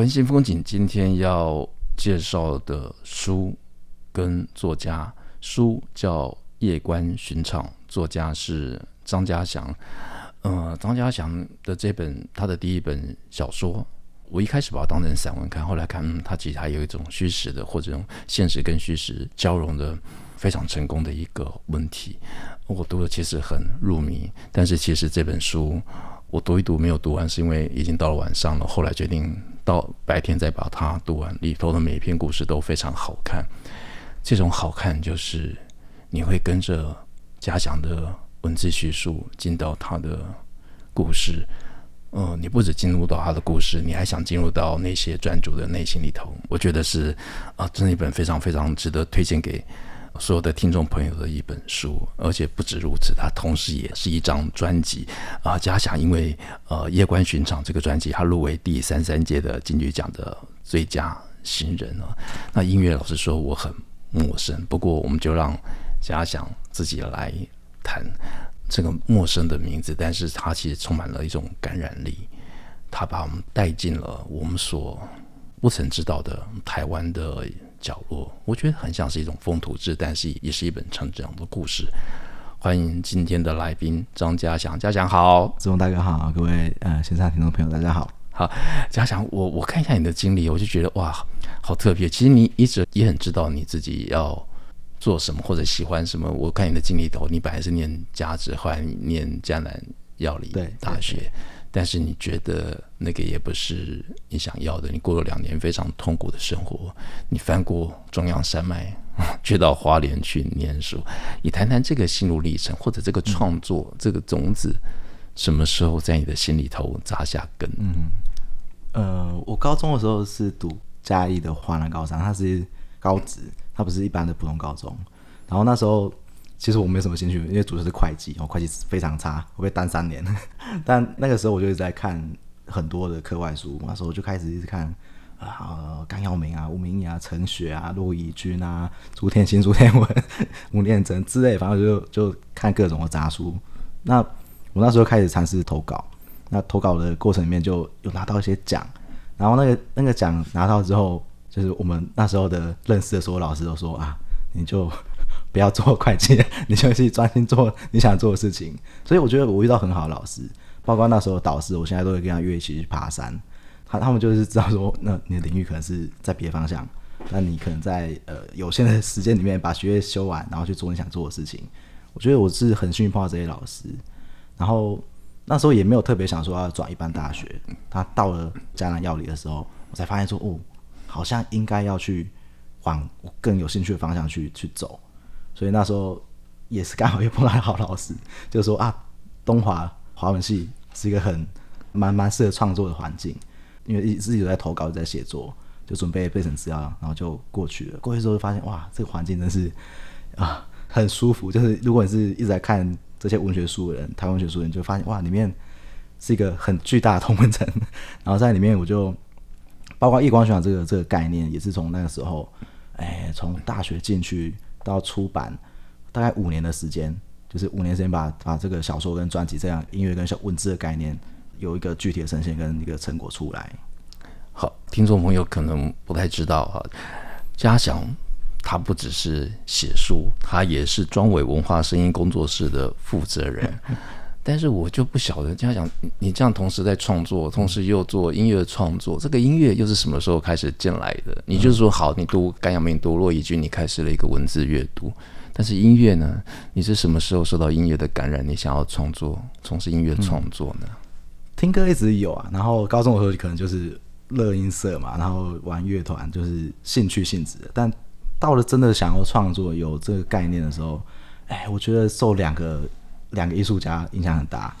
文新风景今天要介绍的书跟作家，书叫《夜观寻常》，作家是张家祥。呃，张家祥的这本他的第一本小说。我一开始把它当成散文看，后来看，嗯，它其实还有一种虚实的，或者用现实跟虚实交融的非常成功的一个问题。我读的其实很入迷，但是其实这本书我读一读没有读完，是因为已经到了晚上了。后来决定到白天再把它读完，里头的每一篇故事都非常好看。这种好看就是你会跟着嘉祥的文字叙述进到他的故事。嗯，你不止进入到他的故事，你还想进入到那些专主的内心里头。我觉得是啊，真是一本非常非常值得推荐给所有的听众朋友的一本书。而且不止如此，它同时也是一张专辑啊。嘉祥因为呃《夜观寻常》这个专辑，他入围第三三届的金曲奖的最佳新人啊。那音乐老师说我很陌生，不过我们就让嘉祥自己来谈。这个陌生的名字，但是它其实充满了一种感染力，它把我们带进了我们所不曾知道的台湾的角落。我觉得很像是一种风土志，但是也是一本成长的故事。欢迎今天的来宾张嘉祥，嘉祥好，志龙大哥好，各位呃线上听众朋友大家好，好，嘉祥，我我看一下你的经历，我就觉得哇，好特别。其实你一直也很知道你自己要。做什么或者喜欢什么？我看你的经历头，你本来是念家职，后来念江南药理大学，但是你觉得那个也不是你想要的。你过了两年非常痛苦的生活，你翻过中央山脉，去到花莲去念书。你谈谈这个心路历程，或者这个创作、这个种子，什么时候在你的心里头扎下根？嗯，呃，我高中的时候是读嘉义的华南高三，它是高职。它不是一般的普通高中，然后那时候其实我没什么兴趣，因为主修是会计，我会计非常差，我被单三年。但那个时候我就一直在看很多的课外书，那时候我就开始一直看啊，甘耀明啊、吴明益啊、陈雪啊、骆以军啊、朱天心、朱天文、吴念真之类，反正就就看各种的杂书。那我那时候开始尝试投稿，那投稿的过程里面就有拿到一些奖，然后那个那个奖拿到之后。就是我们那时候的认识的所有老师都说啊，你就不要做会计，你就去专心做你想做的事情。所以我觉得我遇到很好的老师，包括那时候导师，我现在都会跟他约一起去爬山。他他们就是知道说，那你的领域可能是在别的方向，那你可能在呃有限的时间里面把学业修完，然后去做你想做的事情。我觉得我是很幸运碰到这些老师，然后那时候也没有特别想说要转一般大学。他到了嘉南药理的时候，我才发现说哦。好像应该要去往我更有兴趣的方向去去走，所以那时候也是刚好又碰到好老师，就说啊，东华华文系是一个很蛮蛮适合创作的环境，因为自己有在投稿，在写作，就准备备审资料，然后就过去了。过去之后就发现哇，这个环境真是啊很舒服。就是如果你是一直在看这些文学书的人，台湾文学书的人，就发现哇，里面是一个很巨大的同温层，然后在里面我就。包括夜观寻场这个这个概念，也是从那个时候，哎，从大学进去到出版，大概五年的时间，就是五年时间把把这个小说跟专辑这样音乐跟小文字的概念有一个具体的呈现跟一个成果出来。好，听众朋友可能不太知道啊，嘉祥他不只是写书，他也是庄伟文化声音工作室的负责人。但是我就不晓得，这样讲，你这样同时在创作，同时又做音乐创作，这个音乐又是什么时候开始进来的？你就是说，好，你读甘阳明，读骆以军，你开始了一个文字阅读，但是音乐呢？你是什么时候受到音乐的感染？你想要创作，从事音乐创作呢？听歌一直有啊，然后高中的时候可能就是乐音社嘛，然后玩乐团就是兴趣性质的，但到了真的想要创作有这个概念的时候，哎，我觉得受两个。两个艺术家影响很大，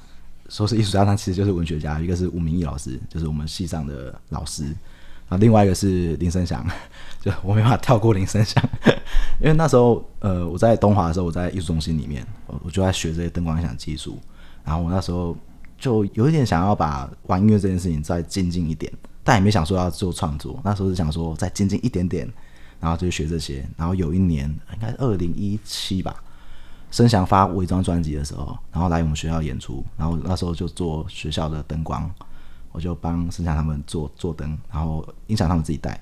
说是艺术家，他其实就是文学家。一个是吴明义老师，就是我们系上的老师啊，另外一个是林生祥，就我没办法跳过林生祥，因为那时候呃我在东华的时候，我在艺术中心里面，我我就在学这些灯光音响技术，然后我那时候就有一点想要把玩音乐这件事情再精进一点，但也没想说要做创作，那时候是想说再精进一点点，然后就学这些，然后有一年应该是二零一七吧。生祥发伪装专辑的时候，然后来我们学校演出，然后那时候就做学校的灯光，我就帮生祥他们做做灯，然后音响他们自己带。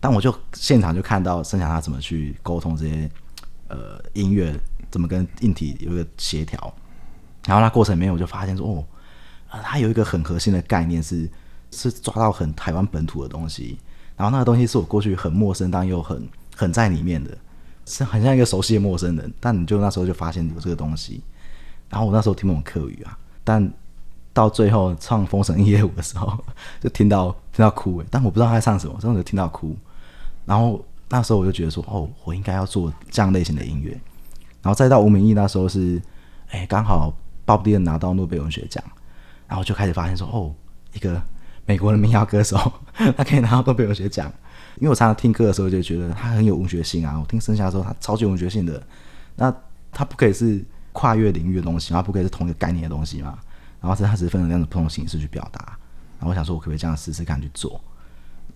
但我就现场就看到生祥他怎么去沟通这些呃音乐，怎么跟硬体有一个协调。然后那过程里面我就发现说，哦，呃，他有一个很核心的概念是是抓到很台湾本土的东西，然后那个东西是我过去很陌生但又很很在里面的。是很像一个熟悉的陌生人，但你就那时候就发现有这个东西，然后我那时候听不懂客语啊，但到最后唱《封神一夜舞》的时候，就听到听到哭诶，但我不知道他在唱什么，真的就听到哭，然后那时候我就觉得说，哦，我应该要做这样类型的音乐，然后再到吴明义那时候是，哎，刚好鲍布迪恩拿到诺贝尔文学奖，然后就开始发现说，哦，一个美国的民谣歌手，他可以拿到诺贝尔文学奖。因为我常常听歌的时候就觉得他很有文学性啊，我听生祥的时候他超级文学性的，那他不可以是跨越领域的东西，然后不可以是同一个概念的东西嘛，然后是他只是分成两种不同形式去表达，然后我想说我可不可以这样试试看去做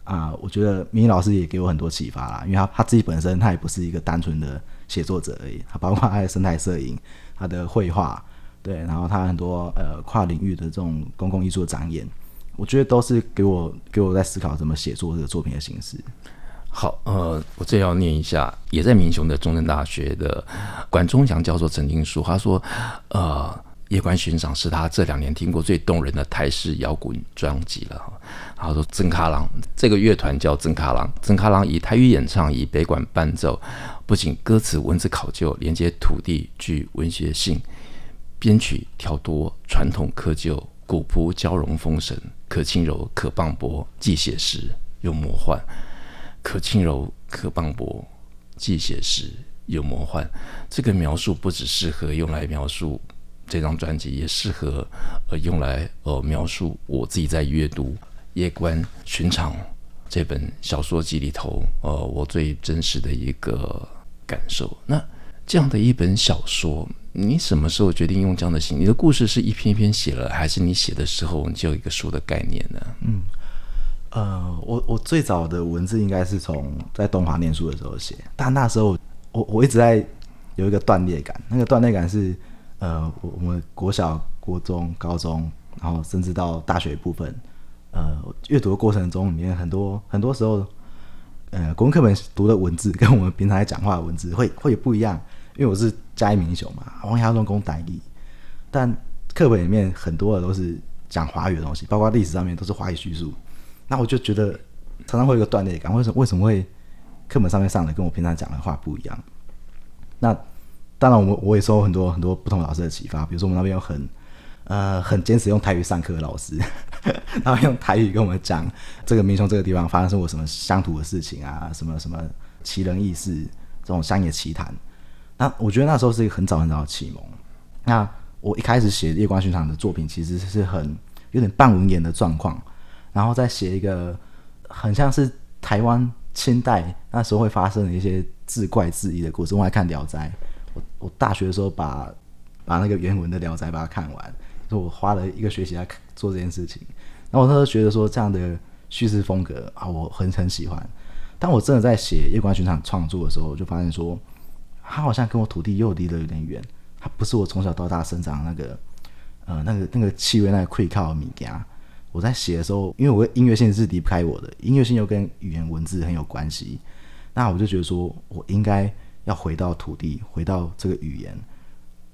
啊？我觉得明益老师也给我很多启发啦，因为他他自己本身他也不是一个单纯的写作者而已，他包括他的生态摄影、他的绘画，对，然后他很多呃跨领域的这种公共艺术的展演。我觉得都是给我给我在思考怎么写作这个作品的形式。好，呃，我这要念一下，也在民雄的中正大学的管中祥教授曾经说，他说，呃，《夜观寻常》是他这两年听过最动人的台式摇滚专辑了。他说，曾卡郎这个乐团叫曾卡郎，曾卡郎以台语演唱，以北管伴奏，不仅歌词文字考究，连接土地具文学性，编曲调多传统窠臼，古朴交融丰神。可轻柔，可磅礴，既写实又魔幻。可轻柔，可磅礴，既写实又魔幻。这个描述不只适合用来描述这张专辑，也适合呃用来呃描述我自己在阅读《夜观寻常》这本小说集里头呃我最真实的一个感受。那这样的一本小说。你什么时候决定用这样的形？你的故事是一篇一篇写了，还是你写的时候你就有一个书的概念呢？嗯，呃，我我最早的文字应该是从在东华念书的时候写，但那时候我我一直在有一个断裂感，那个断裂感是呃，我我们国小、国中、高中，然后甚至到大学部分，呃，阅读的过程中里面很多很多时候，呃，国文课本读的文字 跟我们平常在讲话的文字会会有不一样。因为我是嘉义民雄嘛，王家中公台语，但课本里面很多的都是讲华语的东西，包括历史上面都是华语叙述。那我就觉得常常会有一个断裂感，为什么为什么会课本上面上的跟我平常讲的话不一样？那当然，我我也受很多很多不同老师的启发，比如说我们那边有很呃很坚持用台语上课的老师，他会用台语跟我们讲这个民雄这个地方发生过什么乡土的事情啊，什么什么奇人异事这种乡野奇谈。那我觉得那时候是一个很早很早的启蒙。那我一开始写《夜光寻场》的作品，其实是很有点半文言的状况，然后再写一个很像是台湾清代那时候会发生的一些志怪自异的故事。我还看《聊斋》，我我大学的时候把把那个原文的《聊斋》把它看完，说我花了一个学期来做这件事情。那我那时候觉得说这样的叙事风格啊，我很很喜欢。当我真的在写《夜光寻场》创作的时候，我就发现说。他好像跟我土地又离得有点远，他不是我从小到大生长的那个，呃，那个那个气味，那个溃靠的物件。我在写的时候，因为我的音乐性是离不开我的，音乐性又跟语言文字很有关系，那我就觉得说我应该要回到土地，回到这个语言，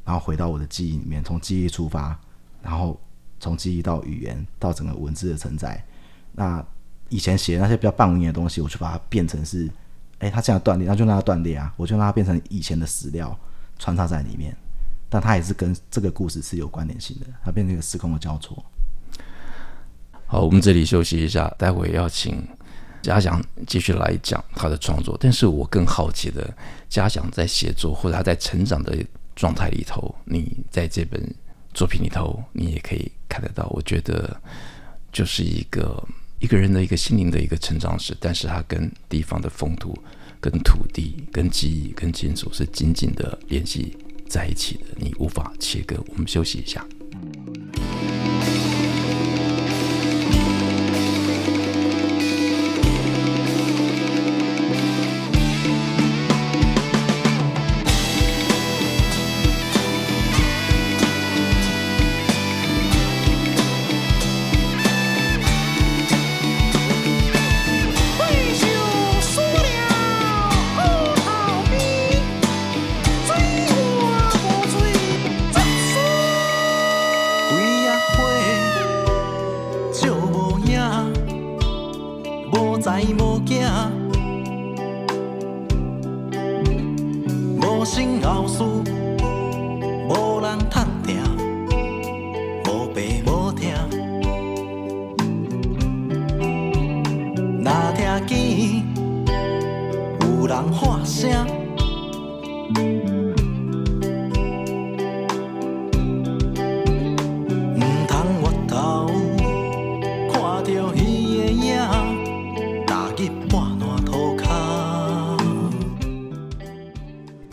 然后回到我的记忆里面，从记忆出发，然后从记忆到语言，到整个文字的承载。那以前写的那些比较半文言的东西，我就把它变成是。哎，他这样断裂，那就让它断裂啊！我就让它变成以前的史料穿插在里面，但它也是跟这个故事是有关联性的，它变成一个时空的交错。好，我们这里休息一下，待会要请嘉祥继续来讲他的创作。但是我更好奇的，嘉祥在写作或者他在成长的状态里头，你在这本作品里头，你也可以看得到。我觉得就是一个一个人的一个心灵的一个成长史，但是他跟地方的风土、跟土地、跟记忆、跟金属是紧紧的联系在一起的，你无法切割。我们休息一下。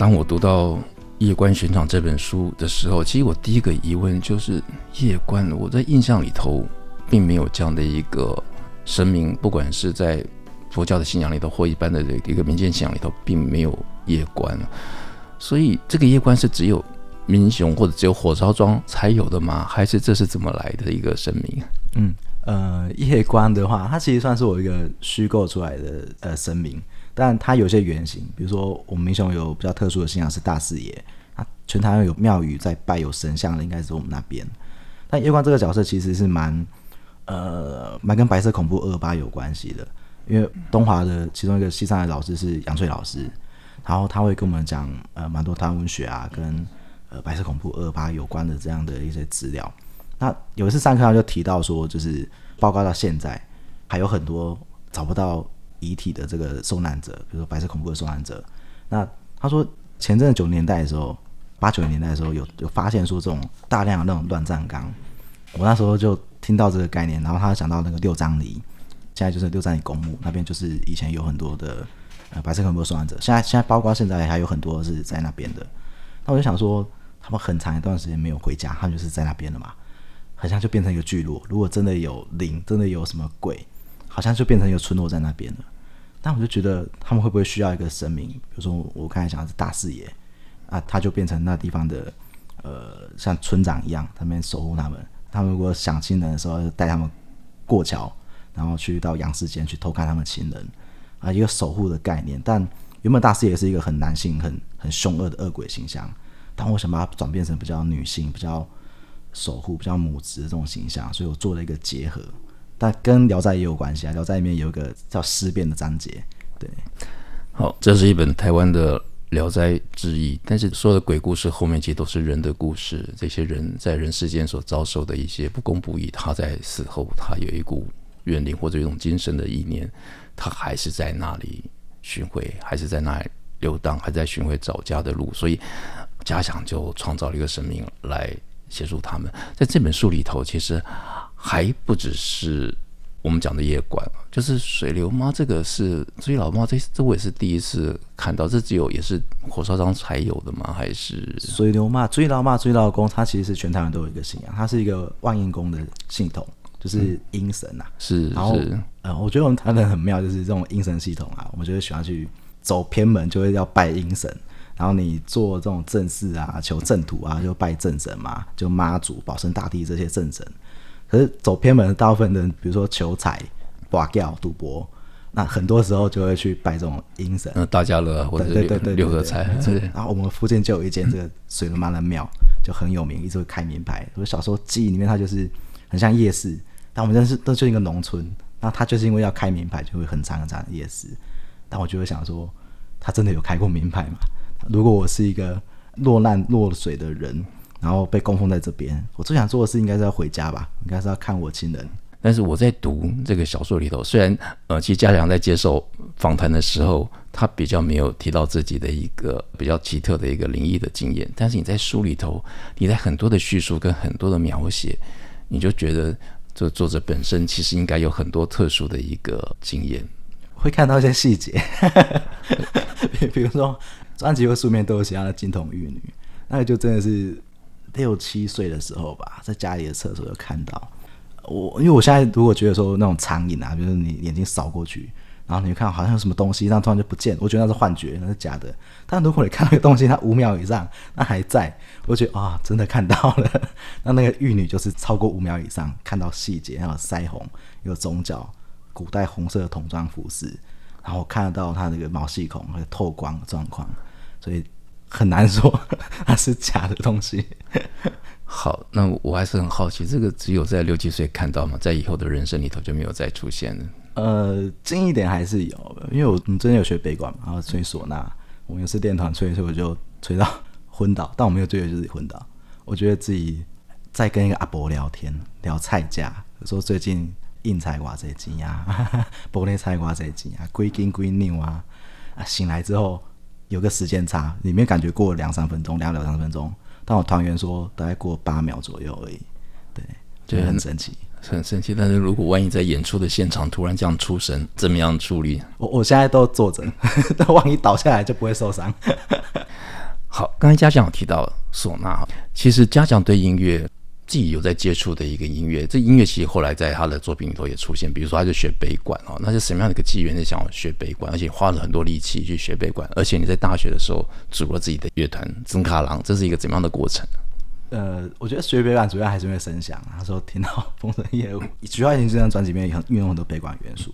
当我读到《夜观寻场》这本书的时候，其实我第一个疑问就是：夜观，我在印象里头并没有这样的一个神明，不管是在佛教的信仰里头，或一般的这一个民间信仰里头，并没有夜观。所以，这个夜观是只有民雄或者只有火烧庄才有的吗？还是这是怎么来的一个神明？嗯，呃，夜观的话，它其实算是我一个虚构出来的呃神明。但它有些原型，比如说我们民雄有比较特殊的信仰是大士爷，啊，全台湾有庙宇在拜有神像的，应该是我们那边。但夜光这个角色其实是蛮，呃，蛮跟白色恐怖二八有关系的，因为东华的其中一个系上的老师是杨翠老师，然后他会跟我们讲呃蛮多台湾文学啊，跟呃白色恐怖二八有关的这样的一些资料。那有一次上课他就提到说，就是报告到现在还有很多找不到。遗体的这个受难者，比如说白色恐怖的受难者，那他说前阵九年代的时候，八九年代的时候有有发现说这种大量的那种乱葬岗，我那时候就听到这个概念，然后他想到那个六张犁，现在就是六张犁公墓那边就是以前有很多的呃白色恐怖的受难者，现在现在包括现在还有很多是在那边的，那我就想说他们很长一段时间没有回家，他就是在那边的嘛，好像就变成一个聚落，如果真的有灵，真的有什么鬼。好像就变成一个村落在那边了，但我就觉得他们会不会需要一个神明？比如说我刚才讲的是大士爷啊，他就变成那地方的呃像村长一样，他们守护他们。他们如果想亲人的时候，带他们过桥，然后去到阳世间去偷看他们亲人啊，一个守护的概念。但原本大士爷是一个很男性、很很凶恶的恶鬼形象，但我想把它转变成比较女性、比较守护、比较母职的这种形象，所以我做了一个结合。但跟《聊斋》也有关系啊，《聊斋》里面有一个叫尸变的章节。对，好，这是一本台湾的《聊斋志异》，但是所有的鬼故事后面其实都是人的故事。这些人在人世间所遭受的一些不公不义，他在死后，他有一股怨灵或者一种精神的意念，他还是在那里巡回，还是在那里游荡，还在巡回找家的路。所以嘉祥就创造了一个神明来协助他们。在这本书里头，其实。还不只是我们讲的夜观，就是水流妈这个是追老妈，这这我也是第一次看到，这只有也是火烧庄才有的吗？还是水流妈、追老妈、追老公，它其实是全台湾都有一个信仰，它是一个万应宫的系统，就是阴神呐、啊嗯。是，然后是呃，我觉得我们台湾人很妙，就是这种阴神系统啊，我们就会喜欢去走偏门，就会要拜阴神，然后你做这种正事啊、求正途啊，就拜正神嘛，就妈祖、保生大帝这些正神。可是走偏门的大部分人，比如说求财、刮掉、赌博，那很多时候就会去拜这种阴神，大家乐或者六对对对对六合彩。然后我们附近就有一间这个水龙妈的庙，就很有名，一直会开名牌。我小时候记忆里面，它就是很像夜市，但我们认识都就是一个农村，那它就是因为要开名牌，就会很长很长的夜市。但我就会想说，他真的有开过名牌吗？如果我是一个落难落水的人。然后被供奉在这边，我最想做的事应该是要回家吧，应该是要看我亲人。但是我在读这个小说里头，虽然呃，其实嘉良在接受访谈的时候，他比较没有提到自己的一个比较奇特的一个灵异的经验，但是你在书里头，你在很多的叙述跟很多的描写，你就觉得这作者本身其实应该有很多特殊的一个经验，会看到一些细节，比如说专辑和书面都有写他的金童玉女，那个就真的是六七岁的时候吧，在家里的厕所有看到。我因为我现在如果觉得说那种苍蝇啊，比如说你眼睛扫过去。然后你就看，好像有什么东西，然后突然就不见，我觉得那是幻觉，那是假的。但如果你看那个东西，它五秒以上，那还在，我觉得啊、真的看到了。那那个玉女就是超过五秒以上，看到细节，还有腮红，有肿角，古代红色的童装服饰，然后看得到它那个毛细孔和透光的状况，所以很难说 它是假的东西。好，那我还是很好奇，这个只有在六七岁看到吗？在以后的人生里头就没有再出现了？呃，近一点还是有，因为我你真的有学北管嘛，然后吹唢呐，我们也是练团吹，所以我就吹到昏倒，但我没有追求就是昏倒。我觉得自己在跟一个阿伯聊天，聊菜价，说最近应菜瓜这几呀，玻璃菜瓜这几呀，归金归牛啊，啊，醒来之后有个时间差，里面感觉过了两三分钟，两两三分钟，但我团员说大概过八秒左右而已，对，觉得很神奇。很神奇，但是如果万一在演出的现场突然这样出神，怎么样处理？我我现在都坐着，但 万一倒下来就不会受伤。好，刚才嘉奖有提到唢呐，其实嘉奖对音乐自己有在接触的一个音乐，这音乐其实后来在他的作品里头也出现，比如说他就学北管哦，那是什么样的一个机缘？是想要学北管，而且花了很多力气去学北管，而且你在大学的时候组了自己的乐团曾卡郎，这是一个怎么样的过程？呃，我觉得学北管主要还是因为声响。他说听到《风神夜舞》，徐怀钰这张专辑里面也很运用很多北管元素。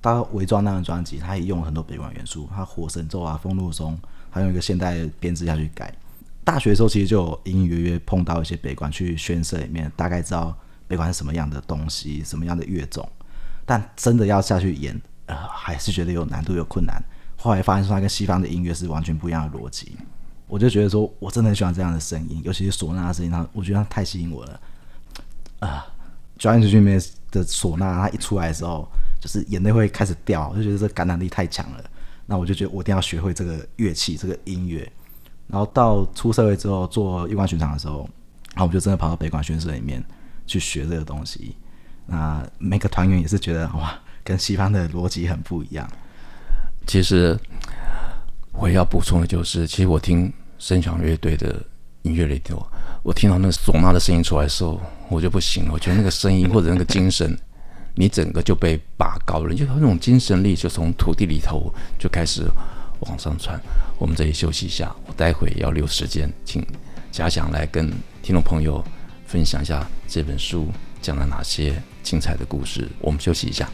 他伪装那张专辑，他也用了很多北管元素。他火神咒啊，风露松，他用一个现代编制下去改。大学的时候其实就隐隐约约碰到一些北管，去宣社里面大概知道北管是什么样的东西，什么样的乐种。但真的要下去演，呃，还是觉得有难度，有困难。后来发现说，他跟西方的音乐是完全不一样的逻辑。我就觉得说，我真的很喜欢这样的声音，尤其是唢呐的声音，它我觉得它太吸引我了。啊，专辑里面的唢呐，它一出来的时候，就是眼泪会开始掉，我就觉得这感染力太强了。那我就觉得我一定要学会这个乐器，这个音乐。然后到出社会之后做夜观巡场的时候，然后我们就真的跑到北管宣社里面去学这个东西。那每个团员也是觉得哇，跟西方的逻辑很不一样。其实我要补充的就是，其实我听。声响乐队的音乐里头，我听到那个唢呐的声音出来的时候，我就不行了。我觉得那个声音或者那个精神，你整个就被拔高了，就那种精神力就从土地里头就开始往上传。我们这里休息一下，我待会要留时间，请嘉祥来跟听众朋友分享一下这本书讲了哪些精彩的故事。我们休息一下。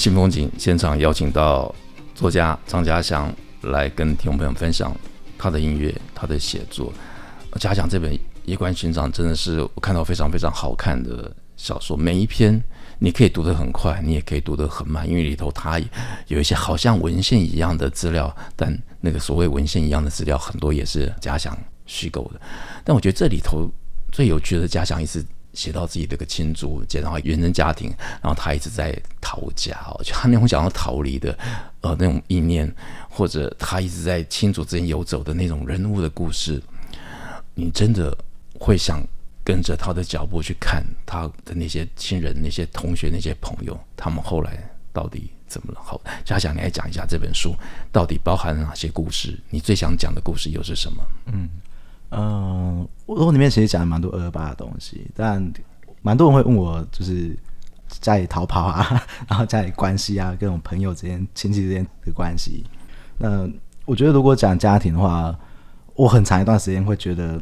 新风景现场邀请到作家张嘉祥来跟听众朋友分享他的音乐、他的写作。嘉祥这本《夜观巡场》真的是我看到非常非常好看的小说，每一篇你可以读得很快，你也可以读得很慢，因为里头它有一些好像文献一样的资料，但那个所谓文献一样的资料很多也是嘉祥虚构的。但我觉得这里头最有趣的嘉祥一直写到自己的个亲族，写到原生家庭，然后他一直在逃家哦，就他那种想要逃离的呃那种意念，或者他一直在亲族之间游走的那种人物的故事，你真的会想跟着他的脚步去看他的那些亲人、那些同学、那些朋友，他们后来到底怎么了？好，嘉祥，你来讲一下这本书到底包含了哪些故事？你最想讲的故事又是什么？嗯。嗯，我我里面其实讲了蛮多二二八的东西，但蛮多人会问我，就是家里逃跑啊，然后家里关系啊，各种朋友之间、亲戚之间的关系。那我觉得，如果讲家庭的话，我很长一段时间会觉得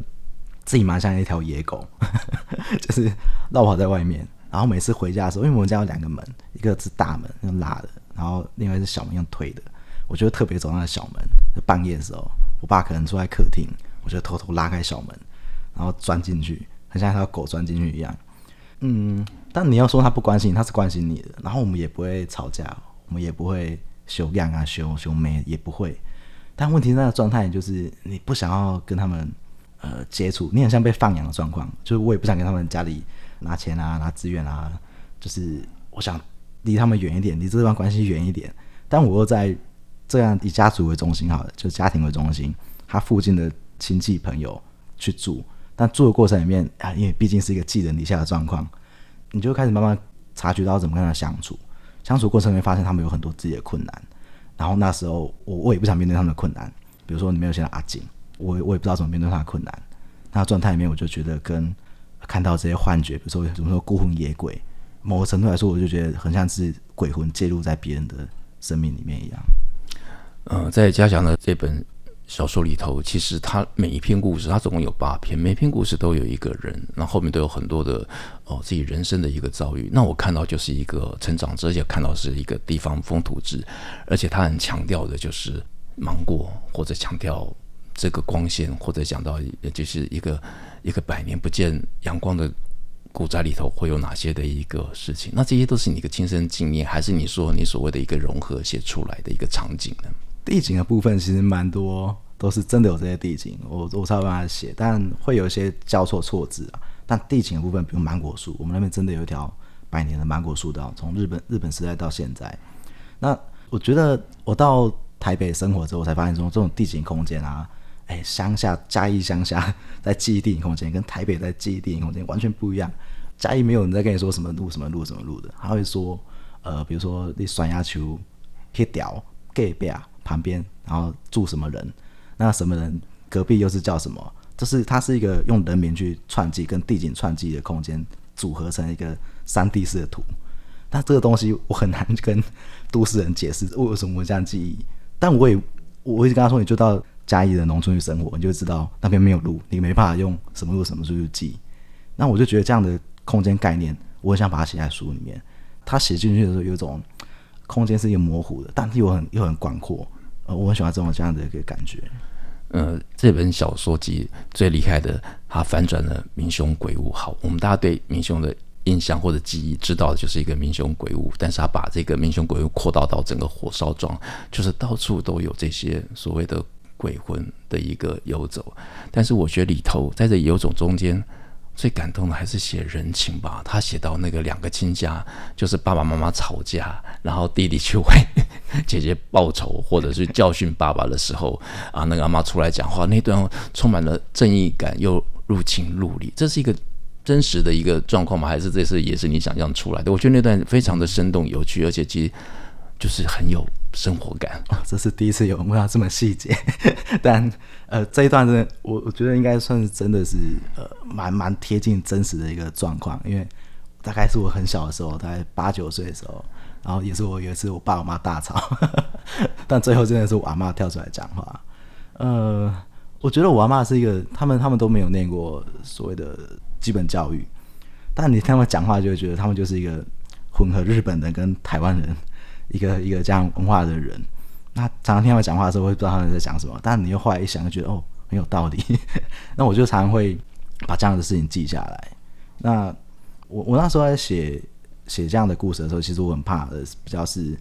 自己蛮像一条野狗，就是绕跑在外面。然后每次回家的时候，因为我们家有两个门，一个是大门用拉的，然后另外是小门用推的。我觉得特别走那个小门，就半夜的时候，我爸可能坐在客厅。我就偷偷拉开小门，然后钻进去，很像一条狗钻进去一样。嗯，但你要说他不关心，他是关心你的。然后我们也不会吵架，我们也不会修样啊、修修眉，也不会。但问题那个状态就是你不想要跟他们呃接触，你很像被放养的状况。就是我也不想跟他们家里拿钱啊、拿资源啊，就是我想离他们远一点，离这段关系远一点。但我又在这样以家族为中心，好了，就家庭为中心，他附近的。亲戚朋友去住，但住的过程里面啊，因为毕竟是一个寄人篱下的状况，你就开始慢慢察觉到怎么跟他相处。相处过程里面发现他们有很多自己的困难，然后那时候我我也不想面对他们的困难。比如说你没有些阿景，我我也不知道怎么面对他的困难。那状态里面我就觉得跟看到这些幻觉，比如说怎么说孤魂野鬼，某个程度来说，我就觉得很像是鬼魂介入在别人的生命里面一样。呃，在嘉祥的这本。小说里头，其实它每一篇故事，它总共有八篇，每篇故事都有一个人，那后，面都有很多的哦自己人生的一个遭遇。那我看到就是一个成长者，而且看到是一个地方风土志，而且他很强调的就是芒果，或者强调这个光线，或者讲到就是一个一个百年不见阳光的古宅里头会有哪些的一个事情。那这些都是你的亲身经验，还是你说你所谓的一个融合写出来的一个场景呢？地景的部分其实蛮多，都是真的有这些地景，我我才有办法写，但会有一些交错错字啊。但地景的部分，比如芒果树，我们那边真的有一条百年的芒果树道，从日本日本时代到现在。那我觉得我到台北生活之后，我才发现说这种地景空间啊，哎，乡下嘉义乡下在记忆地景空间，跟台北在记忆地景空间完全不一样。嘉义没有人在跟你说什么路什么路什么路的，他会说，呃，比如说你酸芽球铁条隔壁啊。旁边，然后住什么人？那什么人隔壁又是叫什么？就是它是一个用人名去串记跟地景串记的空间组合成一个三 D 式的图。但这个东西我很难跟都市人解释为什么会这样记忆。但我也我一直跟他说，你就到嘉义的农村去生活，你就知道那边没有路，你没办法用什么路什么路去记。那我就觉得这样的空间概念，我很想把它写在书里面。他写进去的时候，有种空间是一个模糊的，但是又很又很广阔。我很喜欢这种这样的一个感觉。呃，这本小说集最厉害的，它反转了民雄鬼屋。好，我们大家对民雄的印象或者记忆知道的就是一个民雄鬼屋，但是他把这个民雄鬼屋扩大到整个火烧庄，就是到处都有这些所谓的鬼魂的一个游走。但是我觉得里头在这游走中间。最感动的还是写人情吧。他写到那个两个亲家，就是爸爸妈妈吵架，然后弟弟去为姐姐报仇，或者是教训爸爸的时候，啊，那个阿妈出来讲话，那段充满了正义感又入情入理。这是一个真实的一个状况吗？还是这是也是你想象出来的？我觉得那段非常的生动有趣，而且其实就是很有。生活感，哦，这是第一次有问到这么细节，但呃这一段真的，我我觉得应该算是真的是呃蛮蛮贴近真实的一个状况，因为大概是我很小的时候，大概八九岁的时候，然后也是我有一次我爸我妈大吵，呵呵，但最后真的是我阿妈跳出来讲话，呃，我觉得我阿妈是一个，他们他们都没有念过所谓的基本教育，但你听他们讲话就会觉得他们就是一个混合日本人跟台湾人。一个一个这样文化的人，那常常听他们讲话的时候，会不知道他们在讲什么。但你又后来一想，就觉得哦，很有道理。那我就常常会把这样的事情记下来。那我我那时候在写写这样的故事的时候，其实我很怕的，比较是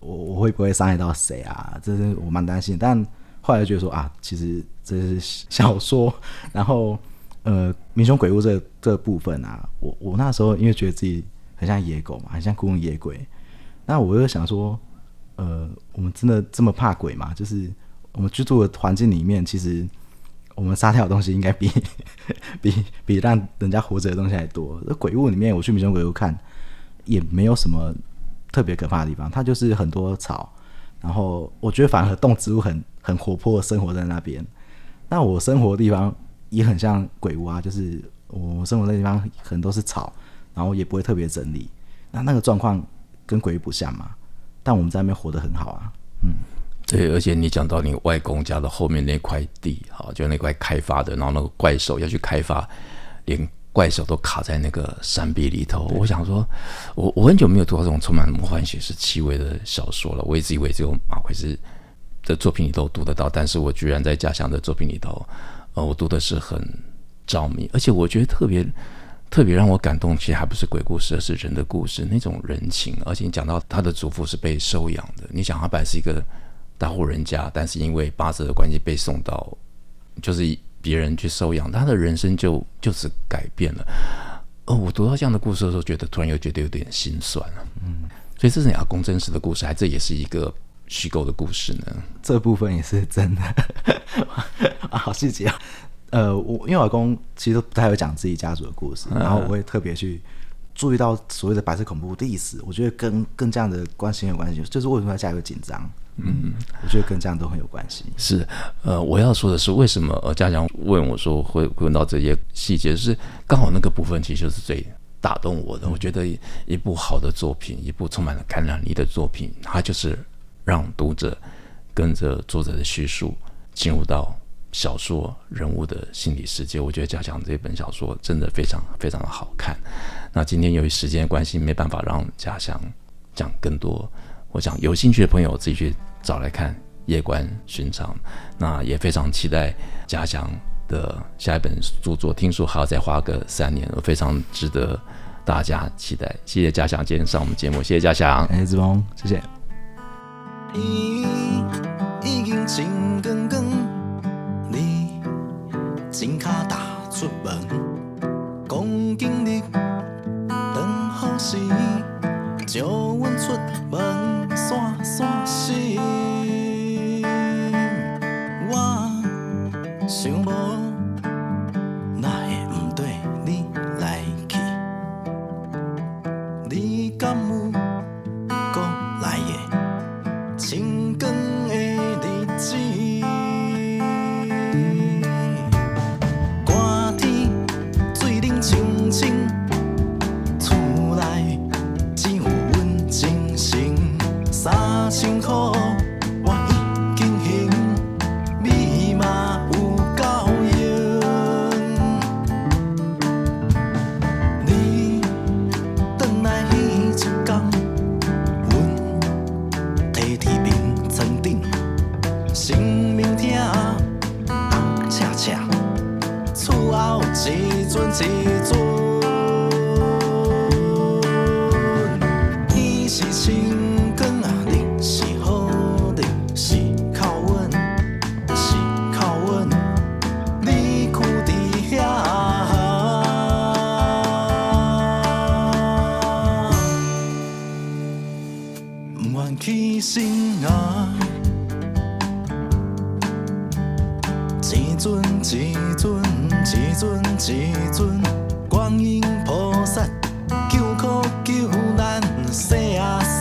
我我会不会伤害到谁啊？这是我蛮担心。但后来就觉得说啊，其实这是小说，然后呃，民雄鬼屋这、这部分啊，我我那时候因为觉得自己很像野狗嘛，很像孤魂野鬼，那我就想说，呃，我们真的这么怕鬼吗？就是我们居住的环境里面，其实我们杀掉的东西应该比 比比让人家活着的东西还多。那鬼屋里面，我去民雄鬼屋看，也没有什么特别可怕的地方，它就是很多草，然后我觉得反而动植物很很活泼，生活在那边。那我生活的地方也很像鬼屋啊，就是我生活的地方很多是草，然后也不会特别整理。那那个状况跟鬼不像嘛？但我们在那边活得很好啊。嗯，对，而且你讲到你外公家的后面那块地，哈，就那块开发的，然后那个怪兽要去开发，连怪兽都卡在那个山壁里头。我想说，我我很久没有读到这种充满魔幻写实气味的小说了。我一直以为只有马奎斯的作品里头读得到，但是我居然在家乡的作品里头，呃，我读的是很着迷，而且我觉得特别特别让我感动，其实还不是鬼故事，而是人的故事，那种人情。而且你讲到他的祖父是被收养的，你想他本来是一个大户人家，但是因为八字的关系被送到，就是别人去收养，他的人生就就此改变了。哦，我读到这样的故事的时候，觉得突然又觉得有点心酸了。嗯，所以这是你阿公真实的故事，还这也是一个。虚构的故事呢？这部分也是真的啊，好细节啊。呃，我因为我老公其实都不太会讲自己家族的故事，然后我会特别去注意到所谓的白色恐怖历史。我觉得跟跟这样的关系有关系，就是为什么要家里会紧张？嗯，我觉得跟这样都很有关系。是，呃，我要说的是，为什么呃家长问我说会问到这些细节，是刚好那个部分其实就是最打动我的。我觉得一部好的作品，一部充满了感染力的作品，它就是。让读者跟着作者的叙述进入到小说人物的心理世界，我觉得家祥这本小说真的非常非常的好看。那今天由于时间关系，没办法让家祥讲更多。我想有兴趣的朋友自己去找来看《夜观寻常》。那也非常期待家祥的下一本著作，听说还要再花个三年，非常值得大家期待。谢谢家祥今天上我们节目，谢谢家祥。哎，子峰，谢谢。真卡踏出门，讲今日当好时，叫阮出门散散心。我想无。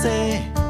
say